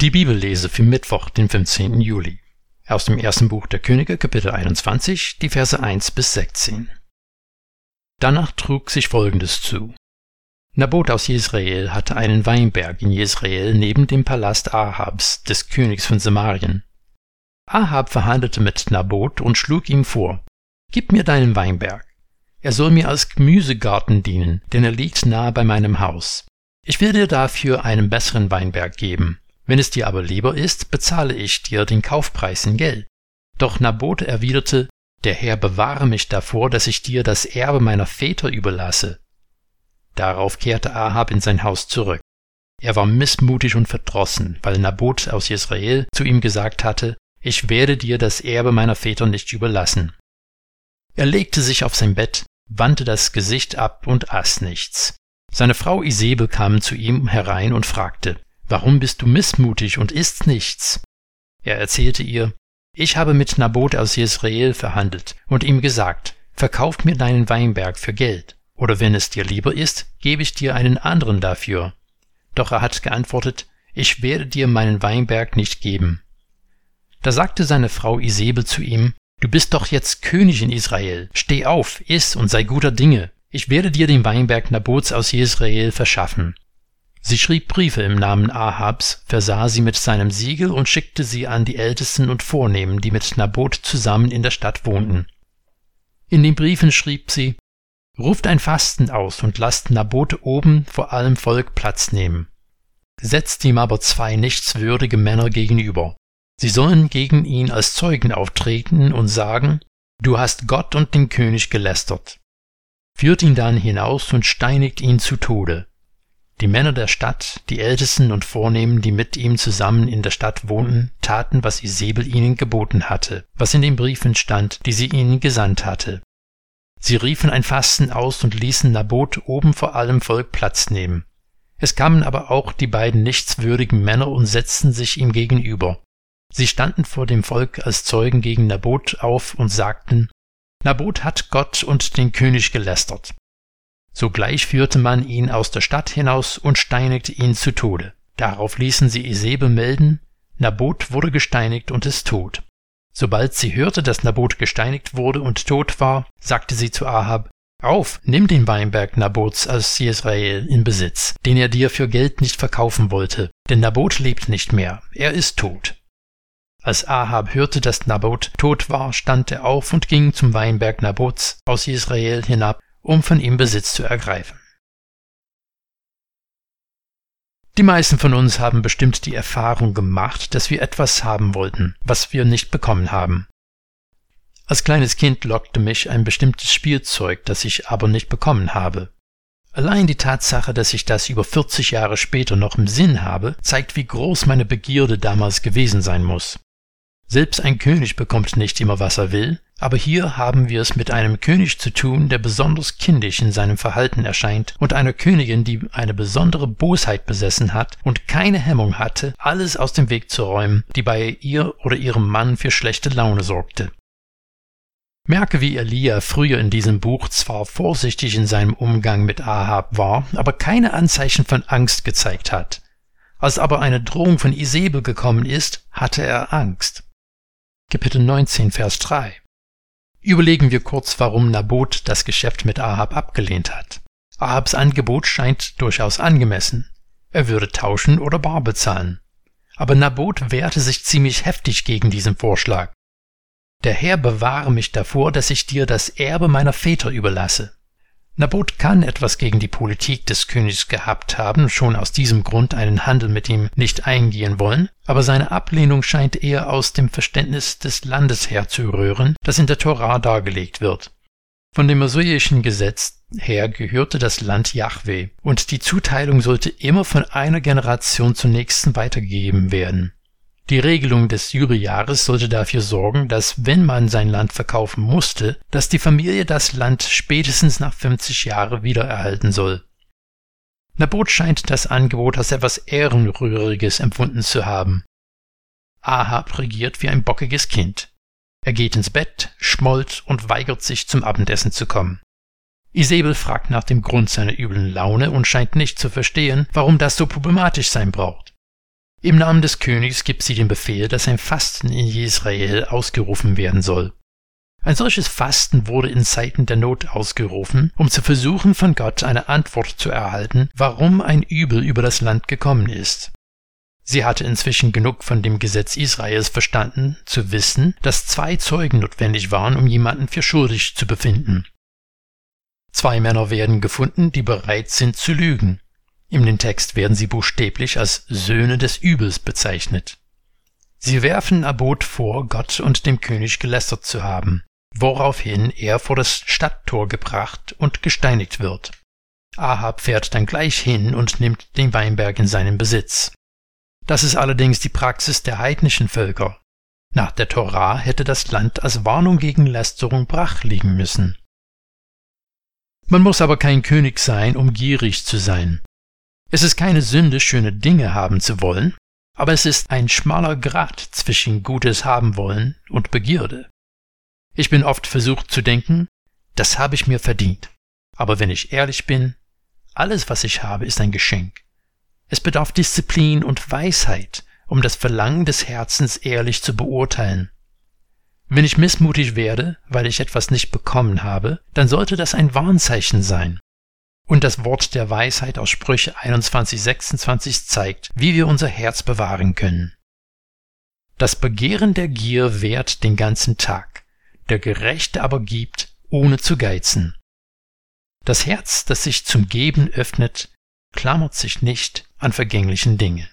Die Bibellese für Mittwoch, den 15. Juli. Aus dem ersten Buch der Könige, Kapitel 21, die Verse 1 bis 16. Danach trug sich Folgendes zu. Nabot aus Jezreel hatte einen Weinberg in Jezreel neben dem Palast Ahabs, des Königs von Samarien. Ahab verhandelte mit Nabot und schlug ihm vor, Gib mir deinen Weinberg. Er soll mir als Gemüsegarten dienen, denn er liegt nahe bei meinem Haus. Ich will dir dafür einen besseren Weinberg geben. Wenn es dir aber lieber ist, bezahle ich dir den Kaufpreis in Geld. Doch Nabot erwiderte, der Herr bewahre mich davor, dass ich dir das Erbe meiner Väter überlasse. Darauf kehrte Ahab in sein Haus zurück. Er war missmutig und verdrossen, weil Nabot aus Israel zu ihm gesagt hatte, ich werde dir das Erbe meiner Väter nicht überlassen. Er legte sich auf sein Bett, wandte das Gesicht ab und aß nichts. Seine Frau Isabel kam zu ihm herein und fragte, Warum bist du missmutig und isst nichts? Er erzählte ihr, Ich habe mit Nabot aus Jezreel verhandelt und ihm gesagt, Verkauf mir deinen Weinberg für Geld, oder wenn es dir lieber ist, gebe ich dir einen anderen dafür. Doch er hat geantwortet, Ich werde dir meinen Weinberg nicht geben. Da sagte seine Frau Isabel zu ihm, Du bist doch jetzt König in Israel. Steh auf, iss und sei guter Dinge. Ich werde dir den Weinberg Nabots aus Israel verschaffen. Sie schrieb Briefe im Namen Ahabs, versah sie mit seinem Siegel und schickte sie an die Ältesten und Vornehmen, die mit Nabot zusammen in der Stadt wohnten. In den Briefen schrieb sie, Ruft ein Fasten aus und lasst Nabot oben vor allem Volk Platz nehmen. Setzt ihm aber zwei nichtswürdige Männer gegenüber, Sie sollen gegen ihn als Zeugen auftreten und sagen, du hast Gott und den König gelästert. Führt ihn dann hinaus und steinigt ihn zu Tode. Die Männer der Stadt, die Ältesten und Vornehmen, die mit ihm zusammen in der Stadt wohnten, taten, was Isabel ihnen geboten hatte, was in den Briefen stand, die sie ihnen gesandt hatte. Sie riefen ein Fasten aus und ließen Nabot oben vor allem Volk Platz nehmen. Es kamen aber auch die beiden nichtswürdigen Männer und setzten sich ihm gegenüber. Sie standen vor dem Volk als Zeugen gegen Nabot auf und sagten, Nabot hat Gott und den König gelästert. Sogleich führte man ihn aus der Stadt hinaus und steinigte ihn zu Tode. Darauf ließen sie Isebe melden, Nabot wurde gesteinigt und ist tot. Sobald sie hörte, dass Nabot gesteinigt wurde und tot war, sagte sie zu Ahab, Auf, nimm den Weinberg Nabots aus Israel in Besitz, den er dir für Geld nicht verkaufen wollte, denn Nabot lebt nicht mehr, er ist tot. Als Ahab hörte, dass Nabot tot war, stand er auf und ging zum Weinberg Nabots aus Israel hinab, um von ihm Besitz zu ergreifen. Die meisten von uns haben bestimmt die Erfahrung gemacht, dass wir etwas haben wollten, was wir nicht bekommen haben. Als kleines Kind lockte mich ein bestimmtes Spielzeug, das ich aber nicht bekommen habe. Allein die Tatsache, dass ich das über 40 Jahre später noch im Sinn habe, zeigt, wie groß meine Begierde damals gewesen sein muss. Selbst ein König bekommt nicht immer, was er will, aber hier haben wir es mit einem König zu tun, der besonders kindisch in seinem Verhalten erscheint, und einer Königin, die eine besondere Bosheit besessen hat und keine Hemmung hatte, alles aus dem Weg zu räumen, die bei ihr oder ihrem Mann für schlechte Laune sorgte. Merke, wie Elia früher in diesem Buch zwar vorsichtig in seinem Umgang mit Ahab war, aber keine Anzeichen von Angst gezeigt hat. Als aber eine Drohung von Isabel gekommen ist, hatte er Angst. Kapitel 19, Vers 3. Überlegen wir kurz, warum Nabot das Geschäft mit Ahab abgelehnt hat. Ahabs Angebot scheint durchaus angemessen. Er würde tauschen oder bar bezahlen. Aber Nabot wehrte sich ziemlich heftig gegen diesen Vorschlag. Der Herr bewahre mich davor, dass ich dir das Erbe meiner Väter überlasse. Nabot kann etwas gegen die Politik des Königs gehabt haben, schon aus diesem Grund einen Handel mit ihm nicht eingehen wollen, aber seine Ablehnung scheint eher aus dem Verständnis des Landes herzurühren, das in der Torah dargelegt wird. Von dem mosaischen Gesetz her gehörte das Land Yahweh, und die Zuteilung sollte immer von einer Generation zur nächsten weitergegeben werden. Die Regelung des Jubeljahres sollte dafür sorgen, dass wenn man sein Land verkaufen musste, dass die Familie das Land spätestens nach 50 Jahren wiedererhalten soll. Nabot scheint das Angebot als etwas Ehrenrühriges empfunden zu haben. Ahab regiert wie ein bockiges Kind. Er geht ins Bett, schmollt und weigert sich zum Abendessen zu kommen. Isabel fragt nach dem Grund seiner üblen Laune und scheint nicht zu verstehen, warum das so problematisch sein braucht. Im Namen des Königs gibt sie den Befehl, dass ein Fasten in Israel ausgerufen werden soll. Ein solches Fasten wurde in Zeiten der Not ausgerufen, um zu versuchen, von Gott eine Antwort zu erhalten, warum ein Übel über das Land gekommen ist. Sie hatte inzwischen genug von dem Gesetz Israels verstanden, zu wissen, dass zwei Zeugen notwendig waren, um jemanden für schuldig zu befinden. Zwei Männer werden gefunden, die bereit sind zu lügen. In den Text werden sie buchstäblich als Söhne des Übels bezeichnet. Sie werfen Nabot vor, Gott und dem König gelästert zu haben woraufhin er vor das Stadttor gebracht und gesteinigt wird. Ahab fährt dann gleich hin und nimmt den Weinberg in seinen Besitz. Das ist allerdings die Praxis der heidnischen Völker. Nach der Torah hätte das Land als Warnung gegen Lästerung brach liegen müssen. Man muss aber kein König sein, um gierig zu sein. Es ist keine Sünde, schöne Dinge haben zu wollen, aber es ist ein schmaler Grat zwischen Gutes haben wollen und Begierde. Ich bin oft versucht zu denken, das habe ich mir verdient. Aber wenn ich ehrlich bin, alles, was ich habe, ist ein Geschenk. Es bedarf Disziplin und Weisheit, um das Verlangen des Herzens ehrlich zu beurteilen. Wenn ich missmutig werde, weil ich etwas nicht bekommen habe, dann sollte das ein Warnzeichen sein. Und das Wort der Weisheit aus Sprüche 21.26 zeigt, wie wir unser Herz bewahren können. Das Begehren der Gier währt den ganzen Tag der Gerechte aber gibt, ohne zu geizen. Das Herz, das sich zum Geben öffnet, klammert sich nicht an vergänglichen Dinge.